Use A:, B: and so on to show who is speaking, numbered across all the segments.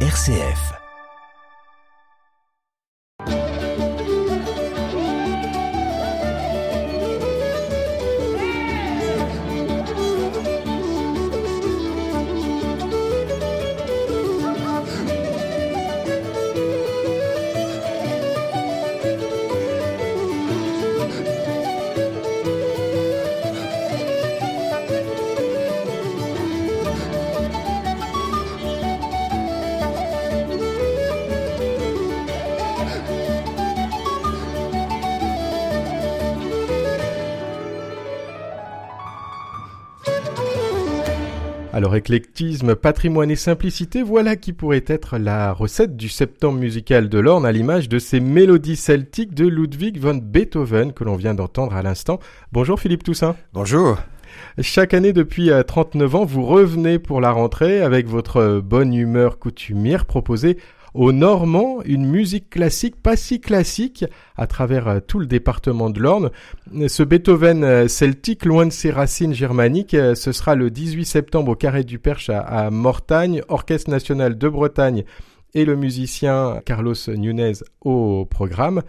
A: RCF.
B: Éclectisme, patrimoine et simplicité, voilà qui pourrait être la recette du septembre musical de l'Orne à l'image de ces mélodies celtiques de Ludwig von Beethoven que l'on vient d'entendre à l'instant. Bonjour Philippe Toussaint.
C: Bonjour.
B: Chaque année depuis 39 ans, vous revenez pour la rentrée avec votre bonne humeur coutumière proposée aux Normands une musique classique, pas si classique, à travers euh, tout le département de l'Orne. Ce Beethoven euh, celtique, loin de ses racines germaniques, euh, ce sera le 18 septembre au Carré du Perche à, Mortagne, Orchestre national de Bretagne et le musicien Carlos Nunez au programme.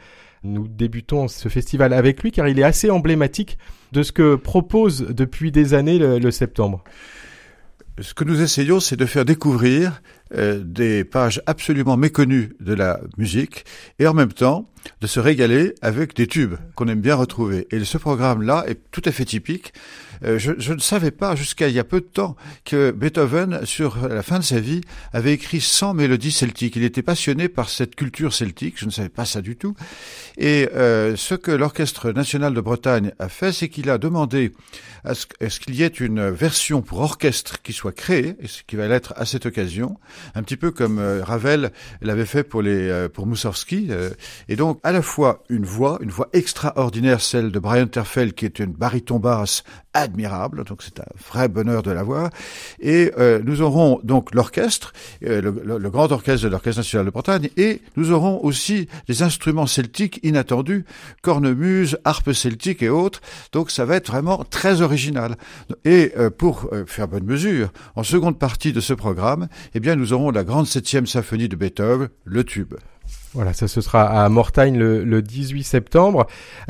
B: Nous débutons ce festival avec lui car il est assez emblématique de ce que propose depuis des années le septembre.
C: Ce que nous essayons, c'est de faire découvrir euh, des pages absolument méconnues de la musique et en même temps de se régaler avec des tubes qu'on aime bien retrouver. Et ce programme-là est tout à fait typique. Euh, je, je, ne savais pas jusqu'à il y a peu de temps que Beethoven, sur la fin de sa vie, avait écrit 100 mélodies celtiques. Il était passionné par cette culture celtique. Je ne savais pas ça du tout. Et euh, ce que l'Orchestre national de Bretagne a fait, c'est qu'il a demandé à ce, qu'il y ait une version pour orchestre qui soit créée, et ce qui va l'être à cette occasion, un petit peu comme euh, Ravel l'avait fait pour les euh, pour Moussorski. Euh, et donc à la fois une voix, une voix extraordinaire, celle de Brian Terfel, qui est une baryton basse admirable, donc c'est un vrai bonheur de la voir. Et nous aurons donc l'orchestre, le, grand orchestre de l'Orchestre national de Bretagne, et nous aurons aussi des instruments celtiques inattendus, cornemuse, harpe celtique et autres. Donc ça va être vraiment très original. Et pour faire bonne mesure, en seconde partie de ce programme, eh bien nous aurons la grande septième symphonie de Beethoven, le tube.
B: Voilà, ça ce sera à Mortagne le, 18 septembre.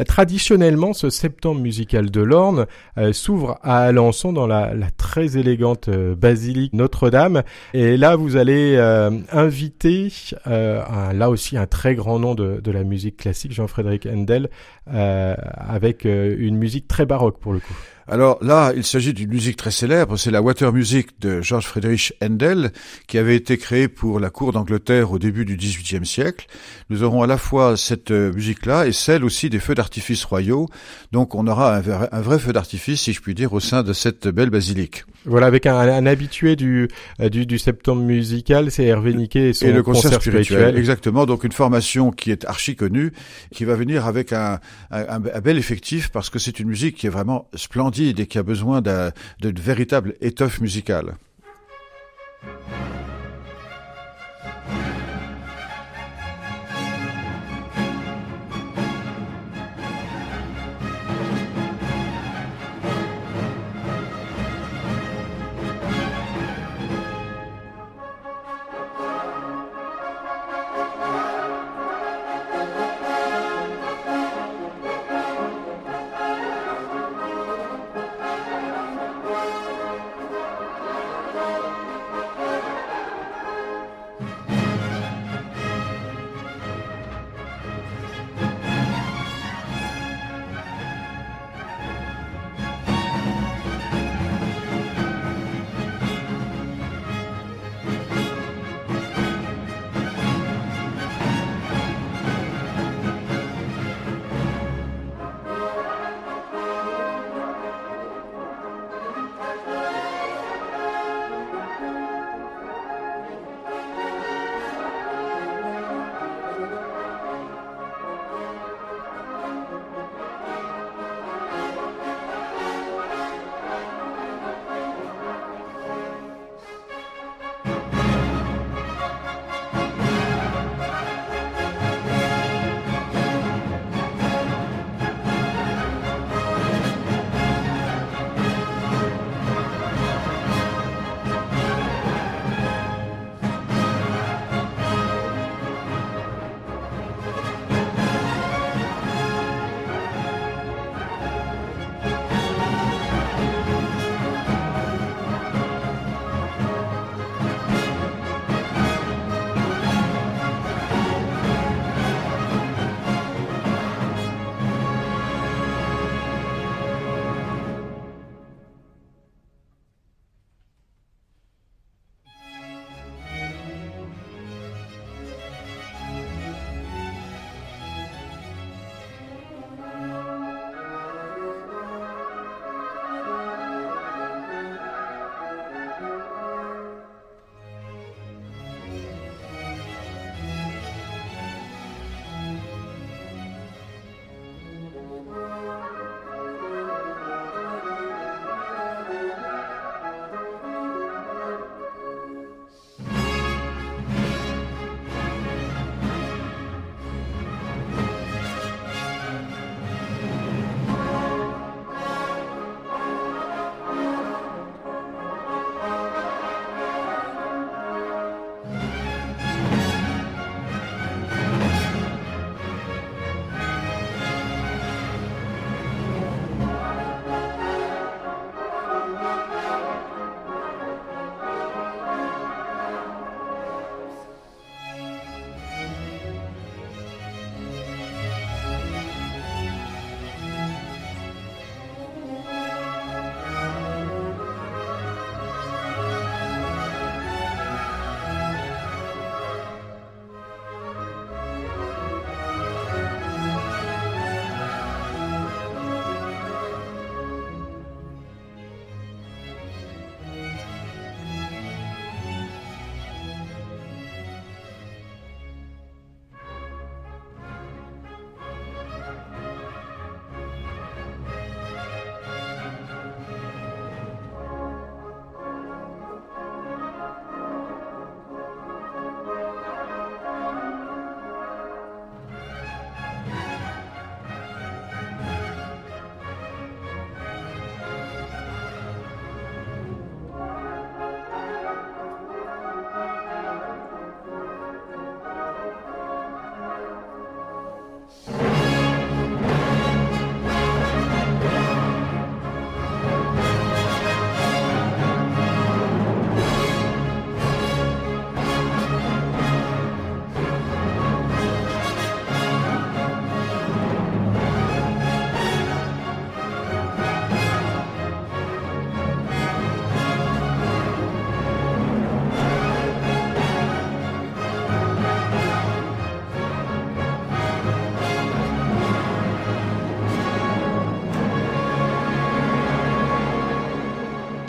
B: traditionnellement, ce septembre musical de l'Orne euh, s'ouvre à Alençon dans la, très élégante euh, basilique Notre-Dame. Et là, vous allez euh, inviter là aussi un très grand nom de, de la musique classique, Jean-Frédéric Handel, avec une musique très baroque pour le coup.
C: Alors là, il s'agit d'une musique très célèbre, c'est la Water Music de George Friedrich Handel, qui avait été créée pour la cour d'Angleterre au début du XVIIIe siècle. Nous aurons à la fois cette euh, musique-là et celle aussi des feux d'artifice royaux. Donc on aura un, vrai feu d'artifice, si je puis dire, au sein de cette belle basilique.
B: Voilà, avec un, habitué du, euh, du, du, septembre musical, c'est Hervé Niquet et son
C: le concert, spirituel. Exactement, donc une formation qui est archi connue, qui va venir avec un, un bel effectif, parce que c'est une musique qui est vraiment splendide et qui a besoin d'une véritable étoffe musicale.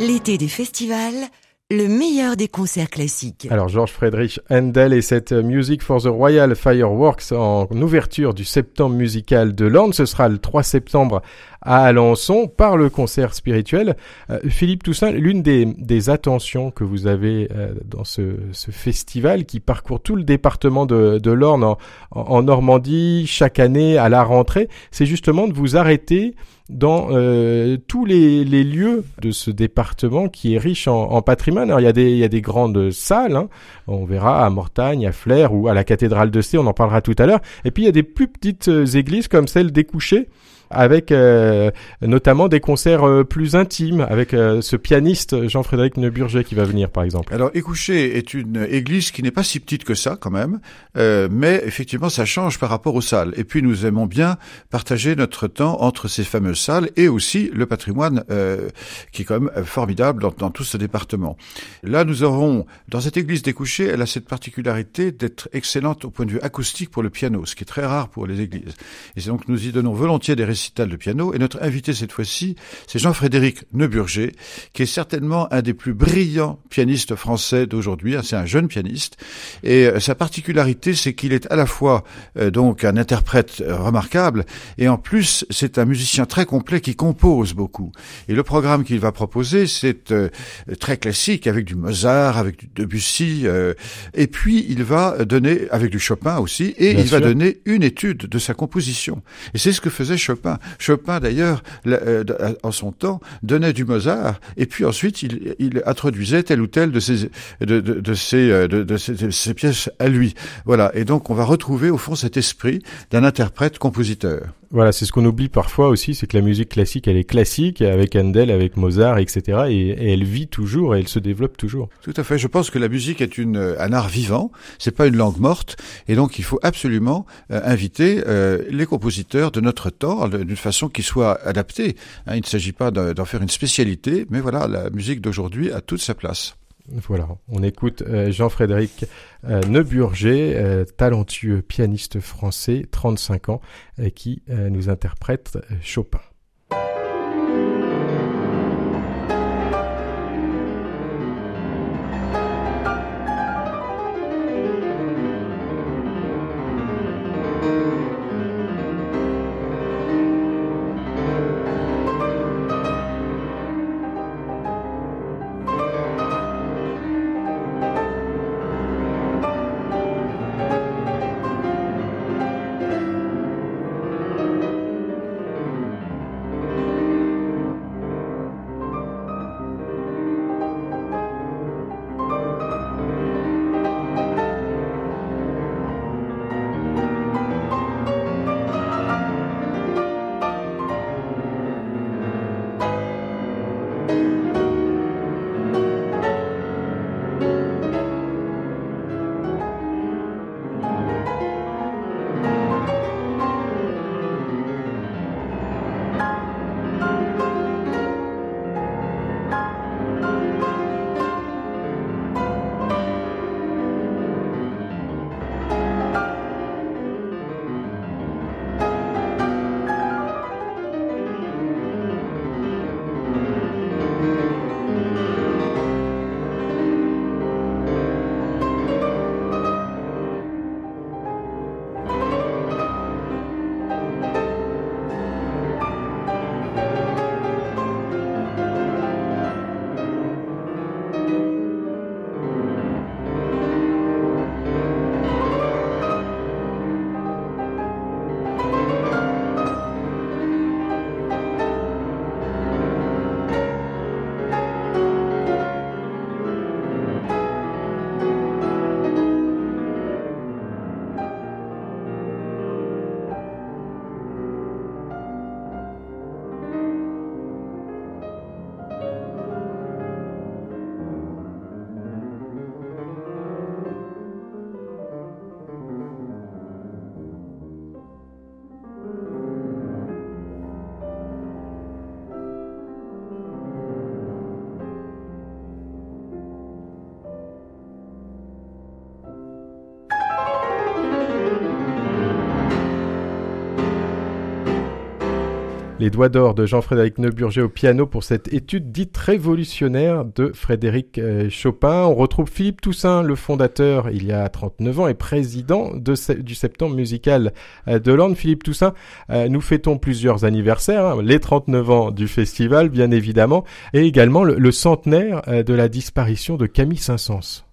A: L'été des festivals, le meilleur des concerts classiques.
B: Alors Georges Friedrich Handel et cette Music for the Royal Fireworks en ouverture du septembre musical de l'Orne, ce sera le 3 septembre à Alençon par le concert spirituel. Euh, Philippe Toussaint, l'une des, des, attentions que vous avez euh, dans ce, ce, festival qui parcourt tout le département de, de l'Orne en, en, Normandie chaque année à la rentrée, c'est justement de vous arrêter dans euh, tous les, les, lieux de ce département qui est riche en, patrimoine. Alors il y a des, il y a des grandes salles, hein. on verra à Mortagne, à Flers ou à la cathédrale de C, on en parlera tout à l'heure. Et puis il y a des plus petites églises comme celle des Couchés avec euh, notamment des concerts euh, plus intimes avec euh, ce pianiste Jean-Frédéric Neuburger qui va venir par exemple.
C: Alors Écouché est une église qui n'est pas si petite que ça quand même, mais effectivement ça change par rapport aux salles. Et puis nous aimons bien partager notre temps entre ces fameuses salles et aussi le patrimoine qui est quand même formidable dans, tout ce département. Là nous aurons dans cette église des elle a cette particularité d'être excellente au point de vue acoustique pour le piano, ce qui est très rare pour les églises. Et donc nous y donnons volontiers des de piano. Et notre invité cette fois-ci, c'est Jean-Frédéric Neuburger, qui est certainement un des plus brillants pianistes français d'aujourd'hui. C'est un jeune pianiste. Et euh, sa particularité, c'est qu'il est à la fois euh, donc un interprète euh, remarquable, et en plus, c'est un musicien très complet qui compose beaucoup. Et le programme qu'il va proposer, c'est très classique, avec du Mozart, avec du Debussy, et puis il va donner, avec du Chopin aussi, et il va donner une étude de sa composition. Et c'est ce que faisait Chopin Chopin. d'ailleurs, euh, en son temps, donnait du Mozart, et puis ensuite il, introduisait telle ou telle de ses, euh, ses, pièces à lui. Voilà. Et donc on va retrouver au fond cet esprit d'un interprète-compositeur.
B: Voilà, c'est ce qu'on oublie parfois aussi, c'est que la musique classique, elle est classique avec Handel, avec Mozart, etc. Et, elle vit toujours et elle se développe toujours.
C: Tout à fait. Je pense que la musique est une, un art vivant. C'est pas une langue morte. Et donc, il faut absolument euh, inviter euh, les compositeurs de notre temps d'une façon qui soit adaptée. Hein, il ne s'agit pas d'en faire une spécialité, mais voilà, la musique d'aujourd'hui a toute sa place.
B: Voilà, on écoute euh, Jean-Frédéric euh, Neuburger, euh, talentueux pianiste français, 35 ans, qui nous interprète Chopin. Les doigts d'or de Jean-Frédéric Neuburger au piano pour cette étude dite révolutionnaire de Frédéric euh, Chopin. On retrouve Philippe Toussaint, le fondateur il y a 39 ans et président de, du septembre musical euh, de l'Orne. Philippe Toussaint, euh, nous fêtons plusieurs anniversaires, hein, les 39 ans du festival bien évidemment, et également le, le centenaire de la disparition de Camille Saint-Saëns.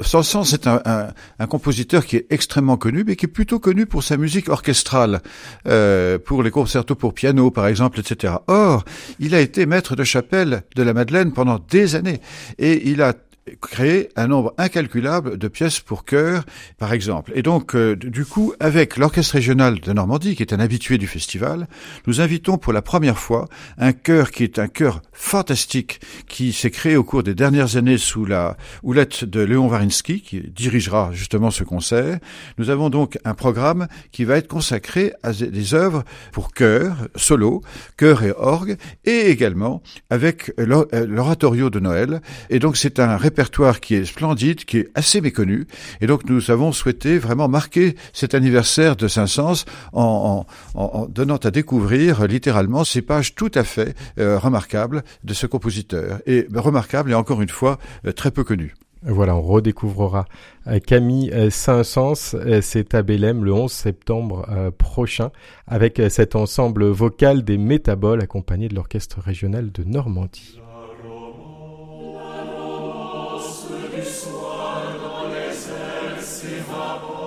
C: Saint-Saëns est un, un, un, compositeur qui est extrêmement connu, mais qui est plutôt connu pour sa musique orchestrale, euh, pour les concertos pour piano, par exemple, etc. Or, il a été maître de chapelle de la Madeleine pendant des années, et il a créer un nombre incalculable de pièces pour chœur, par exemple. Et donc, euh, du coup, avec l'Orchestre régional de Normandie, qui est un habitué du festival, nous invitons pour la première fois un chœur qui est un chœur fantastique, qui s'est créé au cours des dernières années sous la houlette de Léon Warinsky, qui dirigera justement ce concert. Nous avons donc un programme qui va être consacré à des œuvres pour chœur, solo, chœur et orgue, et également avec l'oratorio de Noël. Et donc, c'est un répertoire qui est splendide, qui est assez méconnu. Et donc nous avons souhaité vraiment marquer cet anniversaire de Saint-Saëns en, donnant à découvrir littéralement ces pages tout à fait euh, remarquables de ce compositeur. Et remarquable et encore une fois euh, très peu connu.
B: Voilà, on redécouvrira euh, Camille Saint-Saëns, c'est à Bélem le 11 septembre prochain, avec cet ensemble vocal des Métaboles accompagné de l'Orchestre régional de Normandie. Sabor.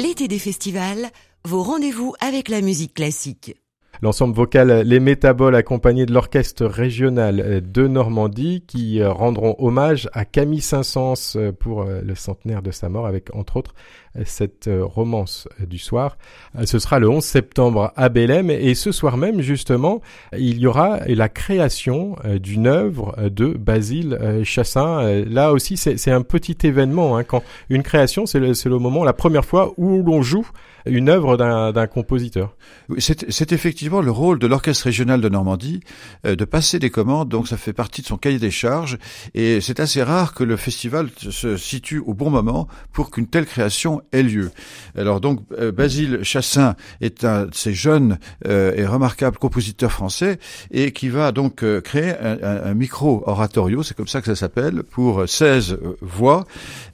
A: L'été des festivals, vos rendez-vous avec la musique classique.
B: L'ensemble vocal Les Métaboles accompagné de l'orchestre régional de Normandie qui rendront hommage à Camille Saint-Saëns pour le centenaire de sa mort avec entre autres cette euh, romance du soir. Euh, ce sera le 11 septembre à Belém et ce soir même justement il y aura la création euh, d'une œuvre de Basile Chassin. Là aussi c'est un petit événement hein. quand une création c'est le, moment la première fois où l'on joue une œuvre d'un compositeur.
C: C'est effectivement le rôle de l'Orchestre régional de Normandie euh, de passer des commandes, donc ça fait partie de son cahier des charges, et c'est assez rare que le festival se situe au bon moment pour qu'une telle création lieu. Alors donc euh, Basile Chassin est un de ces jeunes euh, et remarquables compositeurs français, et qui va donc créer un, un micro oratorio, c'est comme ça que ça s'appelle, pour 16 voix,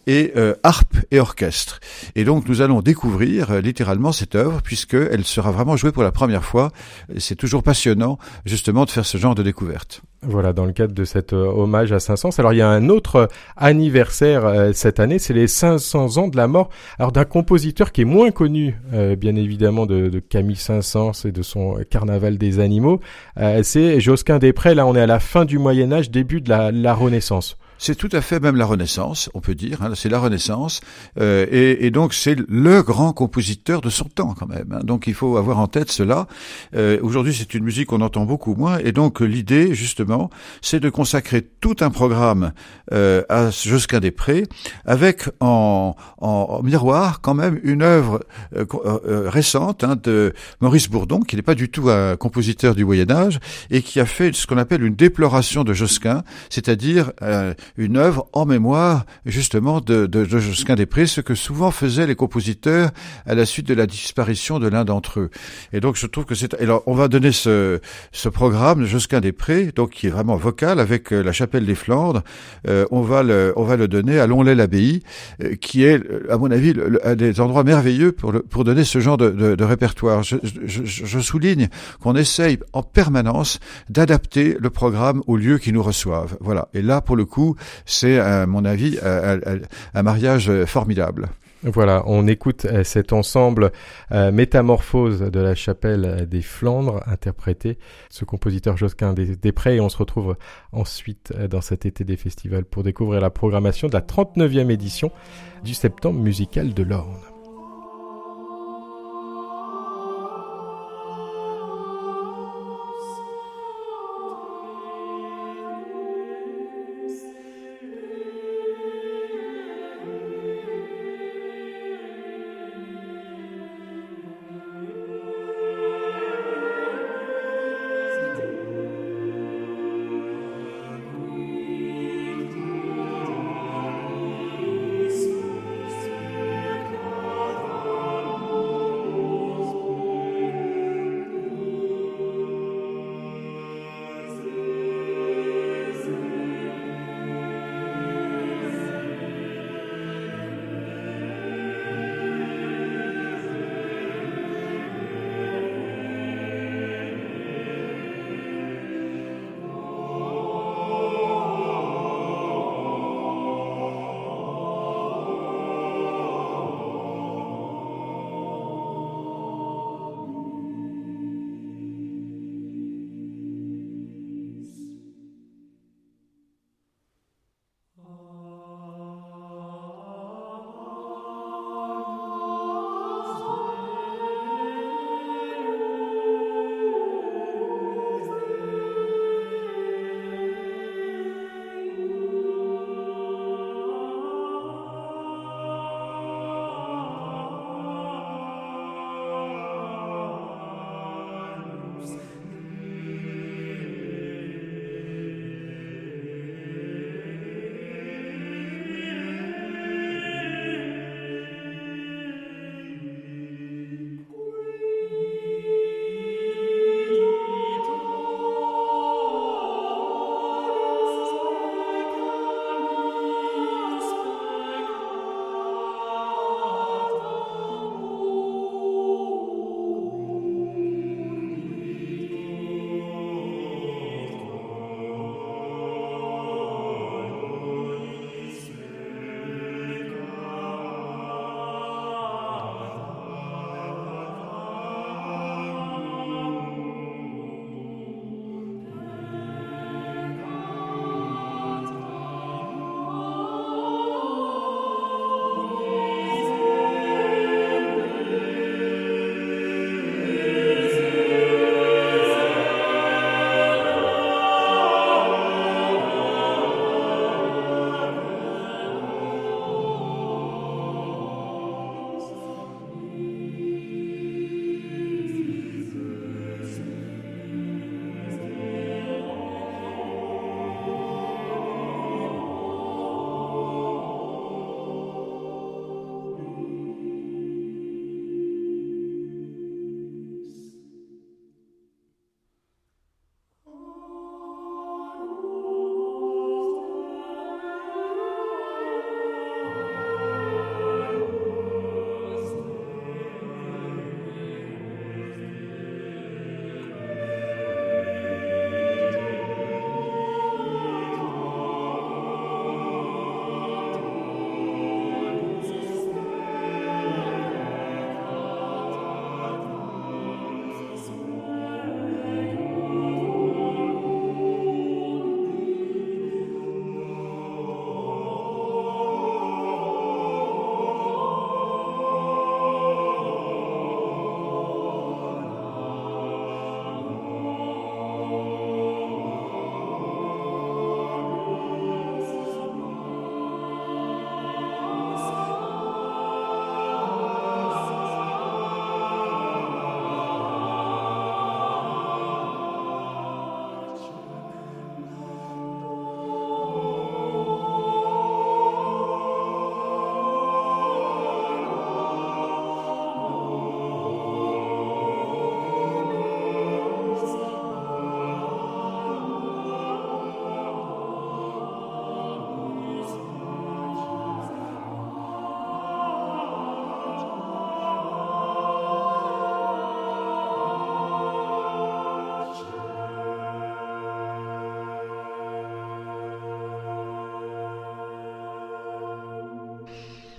C: et harpe et orchestre. Et donc nous allons découvrir littéralement cette œuvre puisqu'elle sera vraiment jouée pour la première fois. C'est toujours passionnant justement de faire ce genre de découverte.
B: Voilà, dans le cadre de cet euh, hommage à 500. Alors il y a un autre euh, anniversaire euh, cette année, c'est les 500 ans de la mort. Alors d'un compositeur qui est moins connu, bien évidemment, de, Camille Saint-Saëns et de son Carnaval des animaux, c'est Josquin des Là, on est à la fin du Moyen Âge, début de la Renaissance.
C: C'est tout à fait même la Renaissance, on peut dire. Hein, c'est la Renaissance, euh, et, et, donc c'est le grand compositeur de son temps quand même. Hein, donc il faut avoir en tête cela. Euh, Aujourd'hui, c'est une musique qu'on entend beaucoup moins, et donc l'idée justement, c'est de consacrer tout un programme euh, à Josquin des Prés, avec en, en, miroir quand même une œuvre euh, euh, récente hein, de Maurice Bourdon, qui n'est pas du tout un compositeur du Moyen Âge, et qui a fait ce qu'on appelle une déploration de Josquin, c'est-à-dire une œuvre en mémoire justement de, de, de Josquin des Prés, ce que souvent faisaient les compositeurs à la suite de la disparition de l'un d'entre eux. Et donc je trouve que c'est... Alors on va donner ce, ce programme de Josquin des Prés, donc qui est vraiment vocal avec euh, la chapelle des Flandres. Euh, on va le on va le donner à Longley-l'Abbaye, euh, qui est à mon avis un des endroits merveilleux pour le, pour donner ce genre de, de, de répertoire. Je, je, je souligne qu'on essaye en permanence d'adapter le programme aux lieux qui nous reçoivent. Voilà. Et là pour le coup c'est, à mon avis, un, mariage formidable.
B: Voilà, on écoute euh, cet ensemble euh, Métamorphose de la chapelle des Flandres, interprété ce compositeur Josquin des, et on se retrouve ensuite euh, dans cet été des festivals pour découvrir la programmation de la 39e édition du Septembre musical de l'Orne.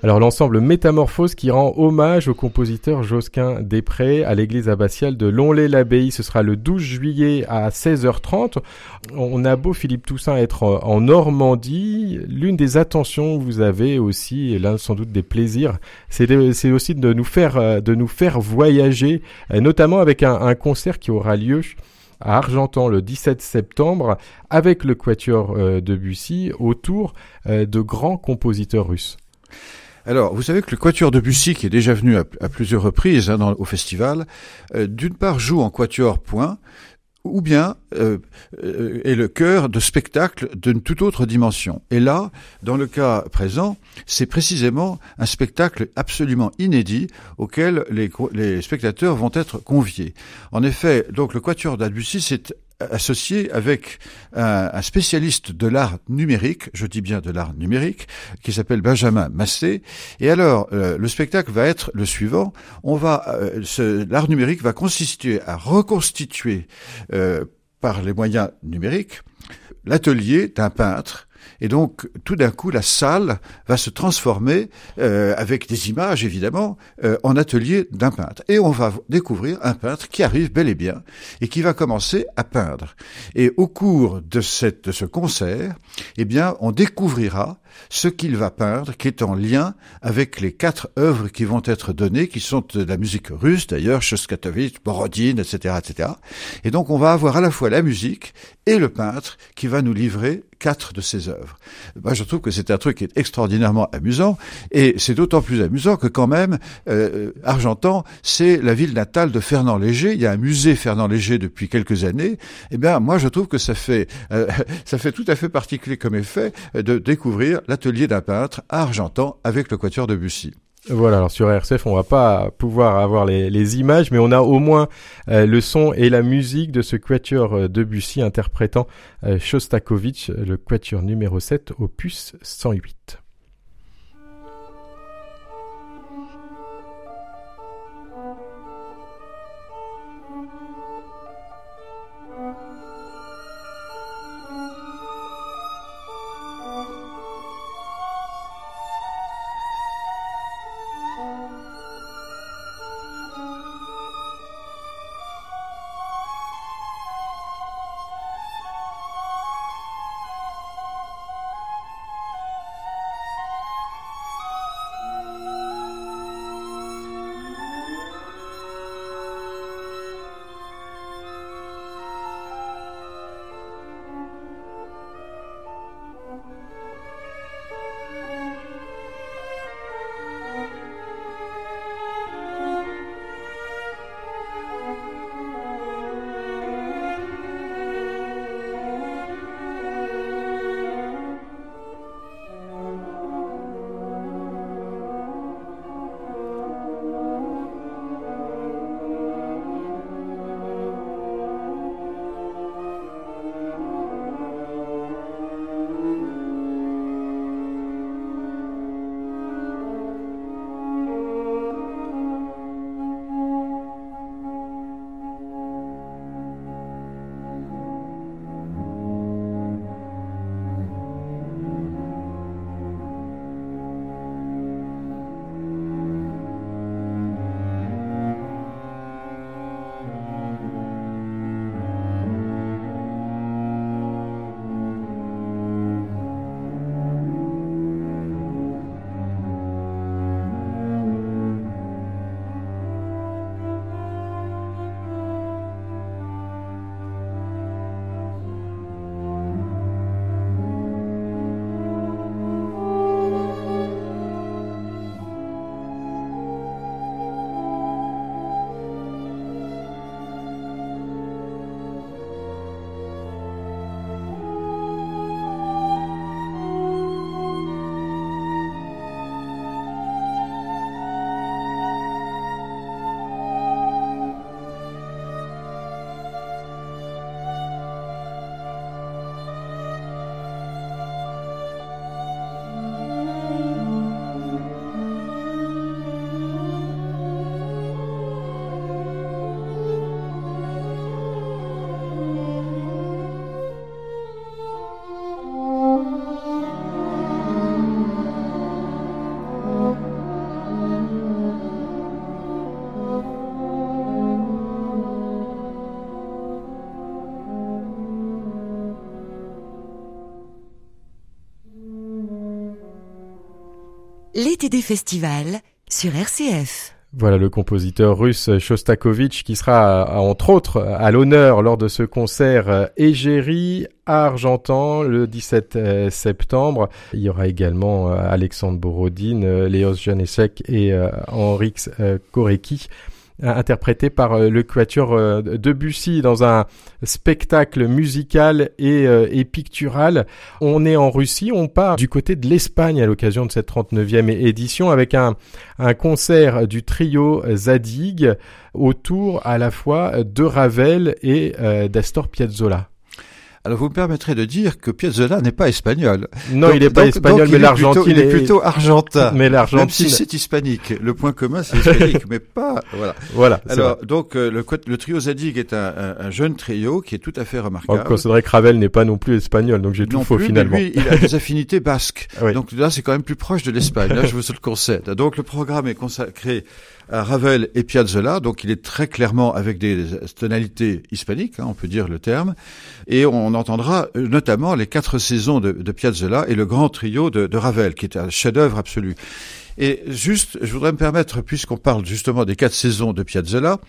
B: Alors l'ensemble Métamorphose qui rend hommage au compositeur Josquin Després à l'église abbatiale de Lonlay-l'Abbaye. Ce sera le 12 juillet à 16h30. On a beau Philippe Toussaint être en Normandie, l'une des attentions que vous avez aussi, et l'un sans doute des plaisirs, c'est aussi de nous faire de nous faire voyager, notamment avec un, un concert qui aura lieu à Argentan le 17 septembre avec le quatuor euh, de Bussy autour euh, de grands compositeurs russes.
C: Alors, vous savez que le quatuor de Bussy, qui est déjà venu à, plusieurs reprises hein, au festival, euh, d'une part joue en quatuor point, ou bien euh, euh, est le cœur de spectacle d'une toute autre dimension. Et là, dans le cas présent, c'est précisément un spectacle absolument inédit auquel les, les spectateurs vont être conviés. En effet, donc le Quatuor d'Albussy, c'est associé avec un, spécialiste de l'art numérique, je dis bien de l'art numérique, qui s'appelle Benjamin Massé. Et alors, euh, le spectacle va être le suivant. On va, euh, l'art numérique va consister à reconstituer euh, par les moyens numériques l'atelier d'un peintre et donc, tout d'un coup, la salle va se transformer, euh, avec des images évidemment, euh, en atelier d'un peintre. Et on va découvrir un peintre qui arrive bel et bien et qui va commencer à peindre. Et au cours de, cette, de ce concert, eh bien, on découvrira ce qu'il va peindre, qui est en lien avec les quatre œuvres qui vont être données, qui sont de la musique russe d'ailleurs, Shostakovich, Borodine, etc., etc. Et donc on va avoir à la fois la musique et le peintre qui va nous livrer quatre de ses œuvres. Moi, je trouve que c'est un truc qui est extraordinairement amusant, et c'est d'autant plus amusant que quand même, euh, Argentan, c'est la ville natale de Fernand Léger. Il y a un musée Fernand Léger depuis quelques années. Eh bien, moi, je trouve que ça fait, euh, ça fait tout à fait particulier comme effet de découvrir l'atelier d'un peintre à Argentan avec le quatuor de Bussy.
B: Voilà, alors sur RCF, on va pas pouvoir avoir les, images, mais on a au moins euh, le son et la musique de ce quatuor euh, de Bussy interprétant euh, Shostakovich, le quatuor numéro 7, opus 108.
A: Des festivals sur RCF.
B: Voilà le compositeur russe Shostakovich qui sera entre autres à l'honneur lors de ce concert égérie à Argentan le 17 euh, septembre. Il y aura également euh, Alexandre Borodine, Léos Janesek et euh, Henrix Korecki interprété par euh, le quatuor euh, Debussy dans un spectacle musical et, euh, pictural. On est en Russie, on part du côté de l'Espagne à l'occasion de cette 39e édition avec un, un concert du trio Zadig autour à la fois de Ravel et d'Astor Piazzolla.
C: Alors vous me permettrez de dire que Piazzolla n'est pas espagnol.
B: Non, il n'est pas espagnol, mais l'Argentine
C: est... plutôt argentin.
B: Mais l'Argentine, même
C: si c'est hispanique. Le point commun, c'est hispanique, mais pas voilà.
B: Voilà.
C: Alors donc euh, le, le, trio Zadig est un, un, un, jeune trio qui est tout à fait remarquable.
B: On considérait que Ravel n'est pas non plus espagnol, donc j'ai tout faux finalement.
C: Mais lui, il a des affinités basques. Donc là, c'est quand même plus proche de l'Espagne. Là, je vous le concède. Donc le programme est consacré Ravel et Piazzolla, donc il est très clairement avec des tonalités hispaniques, hein, on peut dire le terme, et on entendra notamment les quatre saisons de, de Piazzolla et le grand trio de, de Ravel, qui est un chef-d'œuvre absolu. Et juste, je voudrais me permettre, puisqu'on parle justement des quatre saisons de Piazzolla,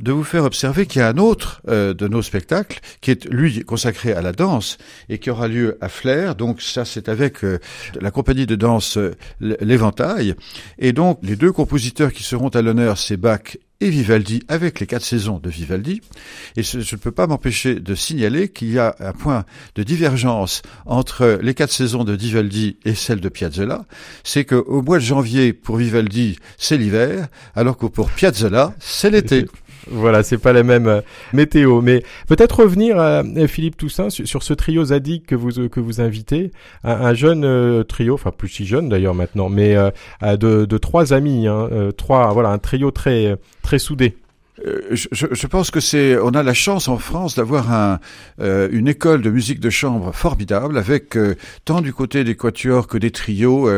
C: de vous faire observer qu'il y a un autre euh, de nos spectacles qui est lui consacré à la danse et qui aura lieu à Flers. Donc ça, c'est avec euh, la compagnie de danse euh, L'Éventail. Et donc les deux compositeurs qui seront à l'honneur, c'est Bach et Vivaldi avec les quatre saisons de Vivaldi. Et je ne peux pas m'empêcher de signaler qu'il y a un point de divergence entre les quatre saisons de Vivaldi et celles de Piazzolla. C'est qu'au mois de janvier, pour Vivaldi, c'est l'hiver, alors que pour Piazzolla, c'est l'été.
B: Voilà, c'est pas la même euh, météo. Mais peut-être revenir, à euh, Philippe Toussaint, sur, ce trio Zadig que vous que vous invitez, un, jeune euh, trio, enfin plus si jeune d'ailleurs maintenant, mais de, de, trois amis, hein, trois, voilà, un trio très très soudé.
C: Euh, je, je, pense que c'est, on a la chance en France d'avoir un, euh, une école de musique de chambre formidable, avec euh, tant du côté des quatuors que des trios,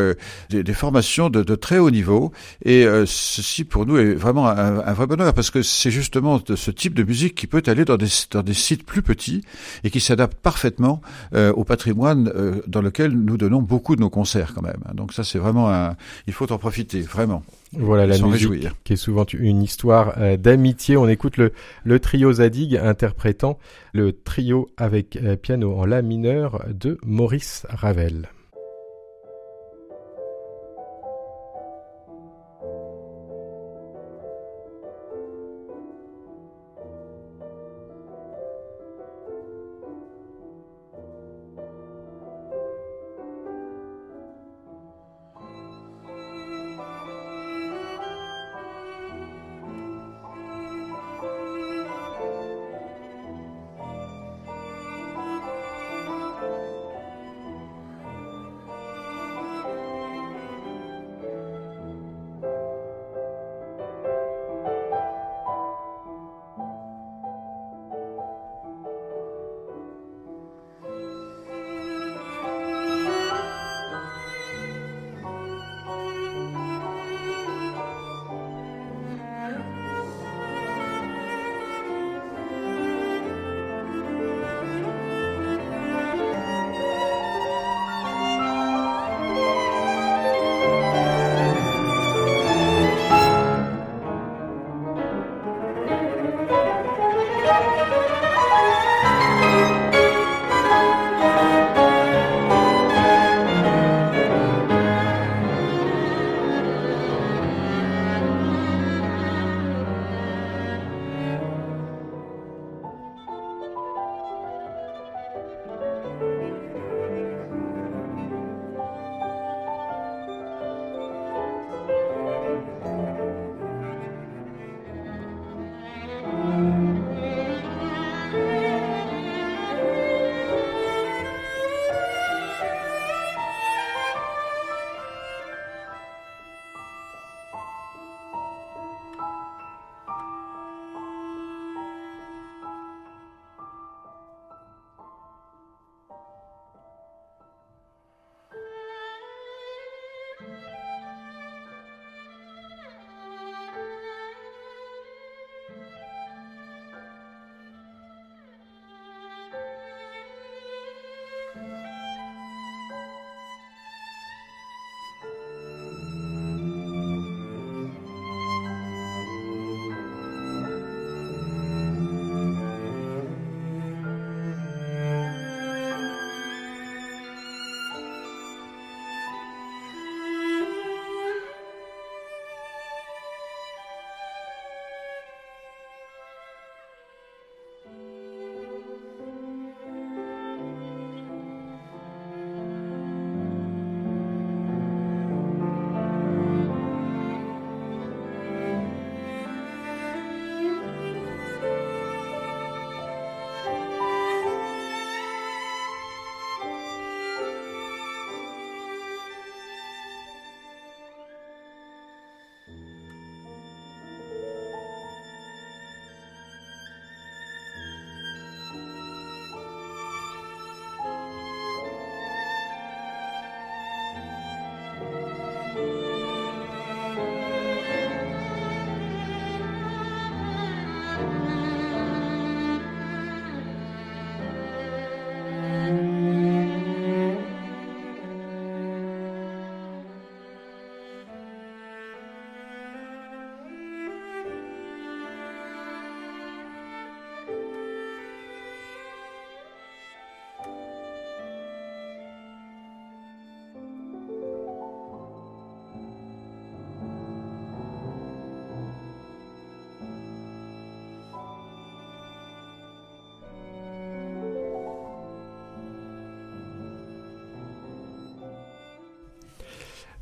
C: des, des, formations de, de, très haut niveau. Et ceci pour nous est vraiment un, un vrai bonheur parce que c'est justement de ce type de musique qui peut aller dans des, dans des sites plus petits et qui s'adapte parfaitement au patrimoine dans lequel nous donnons beaucoup de nos concerts quand même. Donc ça, c'est vraiment un, il faut en profiter vraiment.
B: Voilà la musique qui est souvent une histoire euh, d'amitié. On écoute le, le trio Zadig interprétant le trio avec euh, piano en la mineur de Maurice Ravel.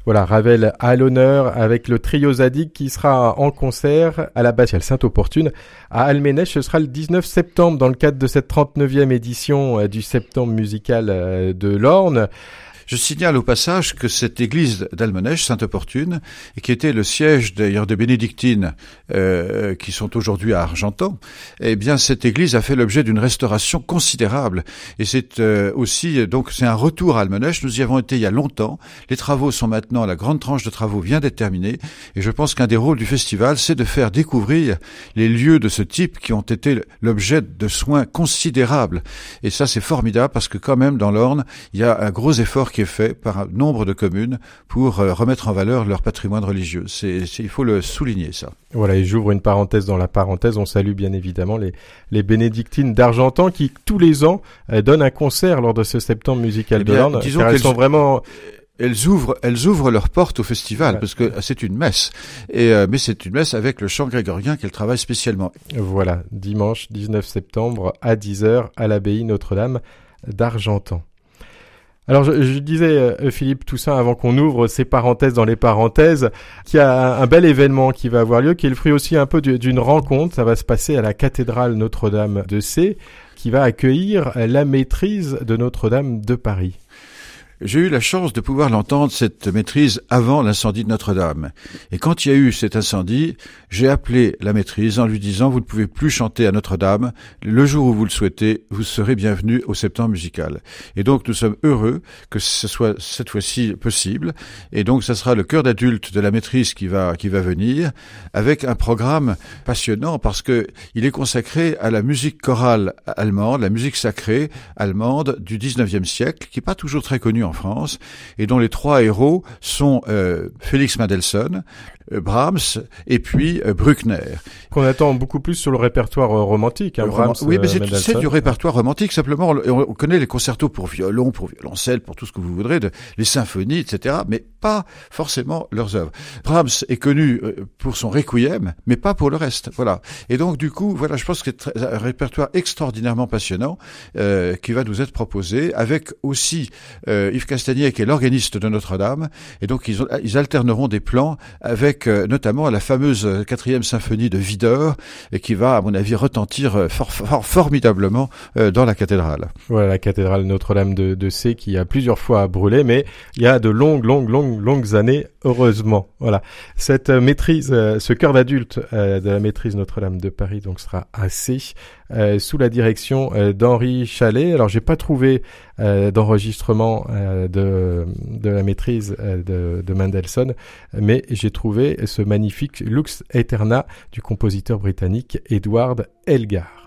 B: Voilà, Ravel à l'honneur avec le trio Zadig qui sera en concert à la Batiale Sainte-Opportune à Alménèche. Ce sera le 19 septembre dans le cadre de cette 39e édition euh, du septembre musical euh, de l'Orne.
C: Je signale au passage que cette église d'Almenèche, Sainte-Opportune, qui était le siège d'ailleurs des bénédictines euh, qui sont aujourd'hui à Argentan, eh bien cette église a fait l'objet d'une restauration considérable. Et c'est euh, aussi donc c'est un retour à Almenèche. Nous y avons été il y a longtemps. Les travaux sont maintenant la grande tranche de travaux vient d'être terminée. Et je pense qu'un des rôles du festival, c'est de faire découvrir les lieux de ce type qui ont été l'objet de soins considérables. Et ça c'est formidable parce que quand même dans l'Orne, il y a un gros effort est fait par un nombre de communes pour euh, remettre en valeur leur patrimoine religieux. C'est, il faut le souligner, ça.
B: Voilà, et j'ouvre une parenthèse dans la parenthèse. On salue bien évidemment les, les bénédictines d'Argentan qui, tous les ans, euh, donnent un concert lors de ce septembre musical eh de l'Orne. Disons qu'elles sont vraiment
C: elles ouvrent, elles ouvrent leurs portes au festival parce que c'est une messe. Et euh, mais c'est une messe avec le chant grégorien qu'elles travaillent spécialement.
B: Voilà, dimanche 19 septembre à 10h à l'abbaye Notre-Dame d'Argentan. Alors je, disais euh, Philippe Toussaint avant qu'on ouvre ces parenthèses dans les parenthèses qu'il y a un, bel événement qui va avoir lieu qui est le fruit aussi un peu d'une rencontre. Ça va se passer à la cathédrale Notre-Dame de C qui va accueillir la maîtrise de Notre-Dame de Paris.
C: J'ai eu la chance de pouvoir l'entendre, cette maîtrise, avant l'incendie de Notre-Dame. Et quand il y a eu cet incendie, j'ai appelé la maîtrise en lui disant, vous ne pouvez plus chanter à Notre-Dame. Le jour où vous le souhaitez, vous serez bienvenu au septembre musical. Et donc, nous sommes heureux que ce soit cette fois-ci possible. Et donc, ça sera le cœur d'adulte de la maîtrise qui va, qui va venir, avec un programme passionnant parce que il est consacré à la musique chorale allemande, la musique sacrée allemande du 19e siècle, qui n'est pas toujours très connue en France, et dont les trois héros sont euh, Félix Mendelssohn, Brahms et puis euh, Bruckner.
B: Qu'on attend beaucoup plus sur le répertoire euh, romantique. Hein, Brahms,
C: oui, mais c'est du répertoire romantique. Simplement, on, connaît les concertos pour violon, pour violoncelle, pour tout ce que vous voudrez, de, les symphonies, etc. Mais pas forcément leurs œuvres. Brahms est connu pour son requiem, mais pas pour le reste. Voilà. Et donc, du coup, voilà, je pense que c'est un répertoire extraordinairement passionnant euh, qui va nous être proposé, avec aussi euh, Yves Castagnier, qui est l'organiste de Notre-Dame. Et donc, ils, ils alterneront des plans avec euh, notamment la fameuse euh, quatrième symphonie de Widor, et qui va, à mon avis, retentir euh, formidablement dans la cathédrale.
B: Voilà, la cathédrale Notre-Dame de, de C, qui a plusieurs fois brûlé, mais il y a de longues, longues, longues, longues années, heureusement. Voilà, cette maîtrise, ce cœur d'adulte de la maîtrise Notre-Dame de Paris, donc sera assez euh, sous la direction euh, d'Henri Chalet. Alors j'ai pas trouvé euh, d'enregistrement de, la maîtrise de, de Mendelssohn, mais j'ai trouvé ce magnifique Lux Eterna du compositeur britannique Edward Elgar.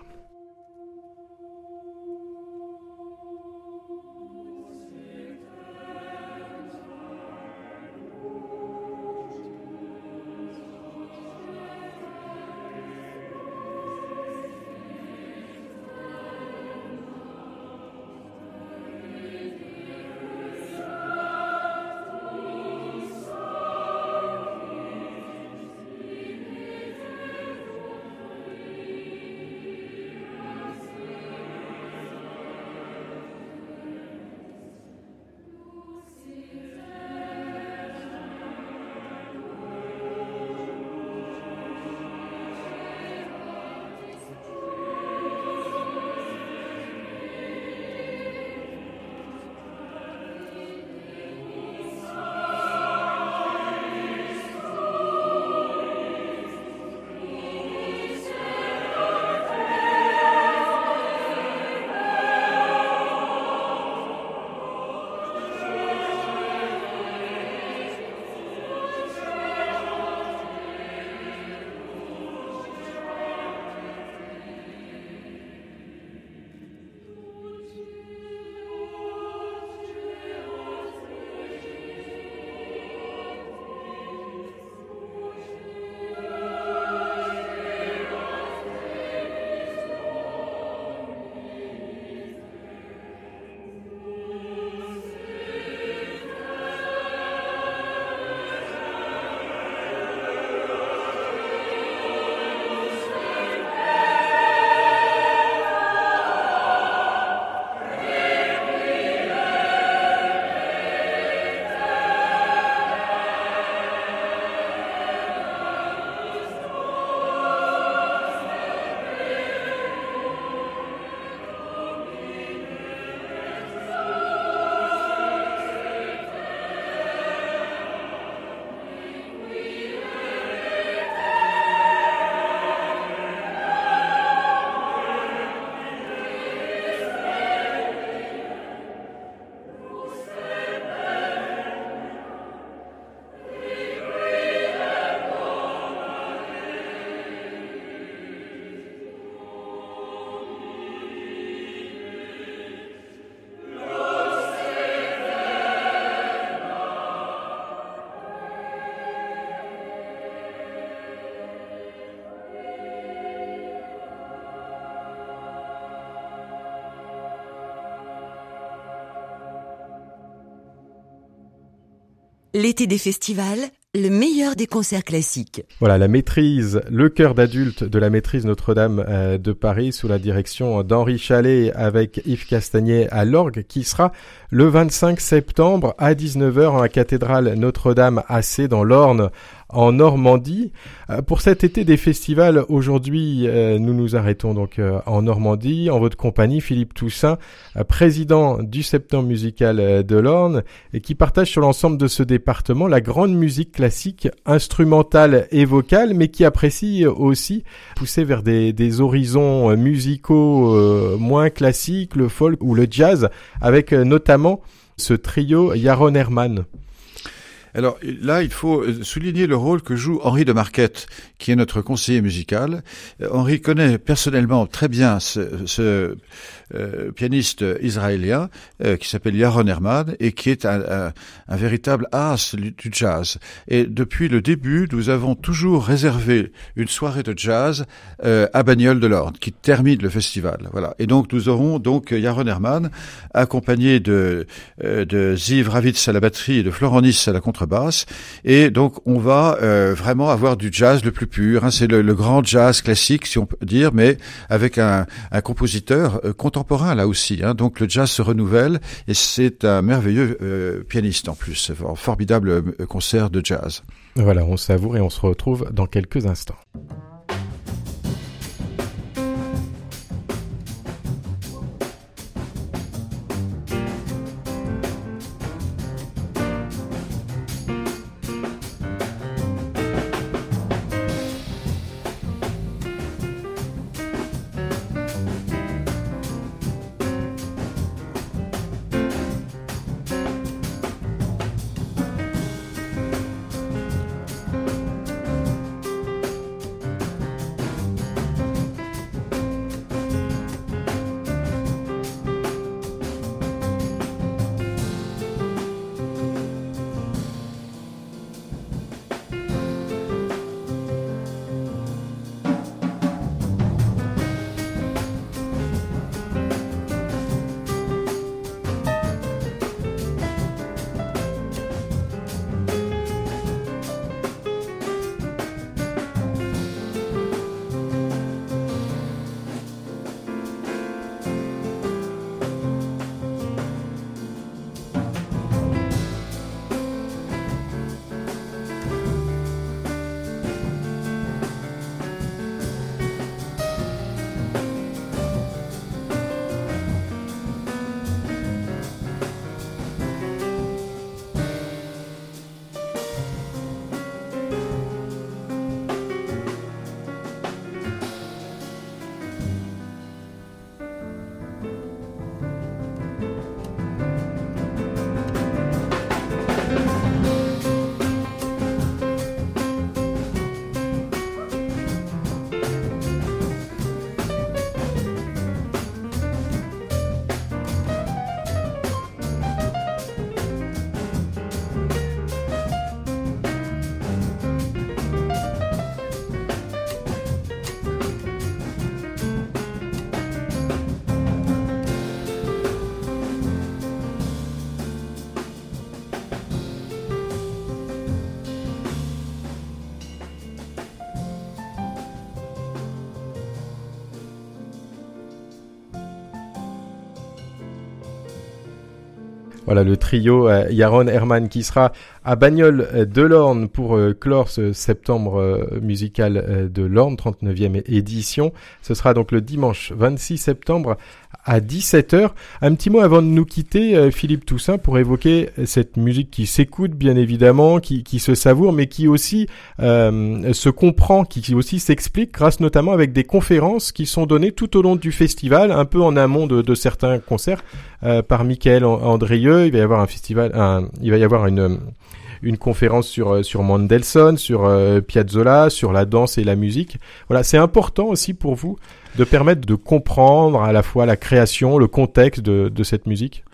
A: L'été des festivals, le meilleur des concerts classiques.
B: Voilà, la maîtrise, le chœur d'adulte de la maîtrise Notre-Dame euh, de Paris sous la direction d'Henri Chalet avec Yves Castagnet à l'orgue qui sera le 25 septembre à 19h en la cathédrale Notre-Dame AC dans l'Orne en Normandie. Euh, pour cet été des festivals, aujourd'hui, euh, nous nous arrêtons donc euh, en Normandie, en votre compagnie, Philippe Toussaint, président du Septembre musical de l'Orne, et qui partage sur l'ensemble de ce département la grande musique classique, instrumentale et vocale, mais qui apprécie aussi pousser vers des, des horizons musicaux moins classiques, le folk ou le jazz, avec notamment ce trio Yaron Herman.
C: Alors là, il faut euh, souligner le rôle que joue Henri de Marquette, qui est notre conseiller musical. Euh, Henri connaît personnellement très bien ce, euh, pianiste israélien qui s'appelle Yaron Herman et qui est un, véritable as du jazz. Et depuis le début, nous avons toujours réservé une soirée de jazz à Bagnole de l'Orne, qui termine le festival. Voilà. Et donc nous aurons donc Yaron Herman accompagné de, de Ziv Ravitz à la batterie et de Florent Nice à la contre basse Et donc, on va euh, vraiment avoir du jazz le plus pur. Hein. C'est le, grand jazz classique, si on peut dire, mais avec un, compositeur euh, contemporain là aussi. Hein. Donc, le jazz se renouvelle et c'est un merveilleux euh, pianiste en plus. Un formidable concert de jazz.
B: Voilà, on savoure et on se retrouve dans quelques instants. Voilà le trio euh, Yaron Herman qui sera à Bagnoles euh, de l'Orne pour euh, clore ce septembre musical de l'Orne, 39e édition. Ce sera donc le dimanche 26 septembre à 17h. Un petit mot avant de nous quitter, euh, Philippe Toussaint, pour évoquer cette musique qui s'écoute bien évidemment, qui, qui, se savoure, mais qui aussi euh, se comprend, qui aussi s'explique grâce notamment avec des conférences qui sont données tout au long du festival, un peu en amont de, de certains concerts, euh, par Michael Andrieux. Il va y avoir un festival, un, il va y avoir une une conférence sur euh, sur Mendelssohn, sur euh, Piazzolla, sur la danse et la musique. Voilà, c'est important aussi pour vous de permettre de comprendre à la fois la création, le contexte de, cette musique?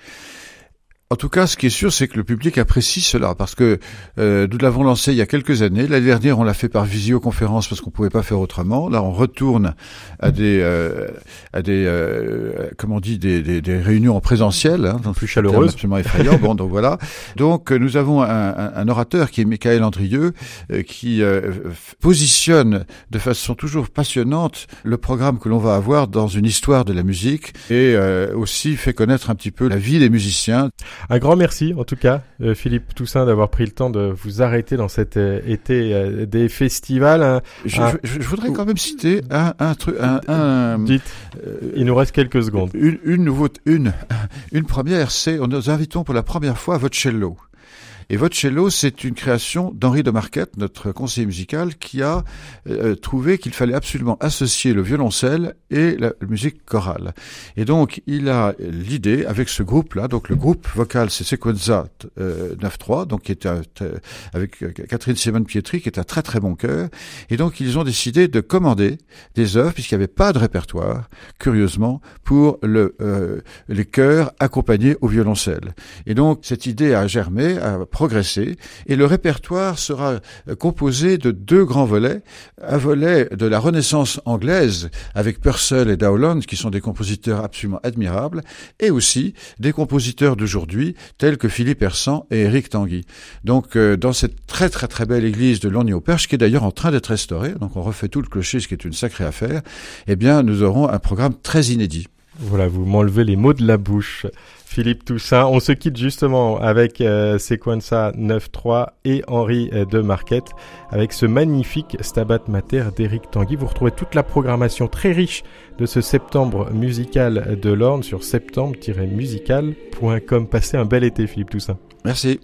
C: En tout cas, ce qui est sûr, c'est que le public apprécie cela parce que euh, nous l'avons lancé il y a quelques années. L'année dernière, on l'a fait par visioconférence parce qu'on pouvait pas faire autrement. Là, on retourne à des euh, à des euh, comment on dit des, des, des réunions en présentiel, hein,
B: plus chaleureuses,
C: absolument effrayant. bon, donc voilà. Donc nous avons un, un, un orateur qui est Michael Andrieux euh, qui euh, positionne de façon toujours passionnante le programme que l'on va avoir dans une histoire de la musique et euh, aussi fait connaître un petit peu la vie des musiciens.
B: Un grand merci, en tout cas, euh, Philippe Toussaint, d'avoir pris le temps de vous arrêter dans cet euh, été euh, des festivals.
C: Je, je, je, voudrais quand même citer un, un truc, un, un
B: Dites, il nous reste quelques secondes.
C: Une, une nouveauté, une, une première, c'est nous invitons pour la première fois Vocello. Et Vocello, c'est une création d'Henri de Marquette, notre conseiller musical, qui a euh, trouvé qu'il fallait absolument associer le violoncelle et la musique chorale. Et donc, il a l'idée, avec ce groupe-là, donc le groupe vocal, c'est Sequenza euh, 9-3, donc qui est un, avec Catherine Simone Pietri, qui est un très très bon chœur. Et donc, ils ont décidé de commander des œuvres, puisqu'il n'y avait pas de répertoire, curieusement, pour le, euh, les chœurs accompagnés au violoncelle. Et donc, cette idée a germé, progresser et le répertoire sera composé de deux grands volets. Un volet de la Renaissance anglaise avec Purcell et Dowland qui sont des compositeurs absolument admirables et aussi des compositeurs d'aujourd'hui tels que Philippe Hersan et Eric Tanguy. Donc euh, dans cette très très très belle église de Longny au Perche qui est d'ailleurs en train d'être restaurée, donc on refait tout le clocher ce qui est une sacrée affaire, eh bien nous aurons un programme très inédit.
B: Voilà, vous m'enlevez les mots de la bouche. Philippe Toussaint, on se quitte justement avec euh, Sequenza 9.3 et Henri euh, de Marquette avec ce magnifique Stabat Mater d'Éric Tanguy. Vous retrouvez toute la programmation très riche de ce septembre musical de l'Orne sur septembre-musical.com. Passez un bel été Philippe Toussaint.
C: Merci.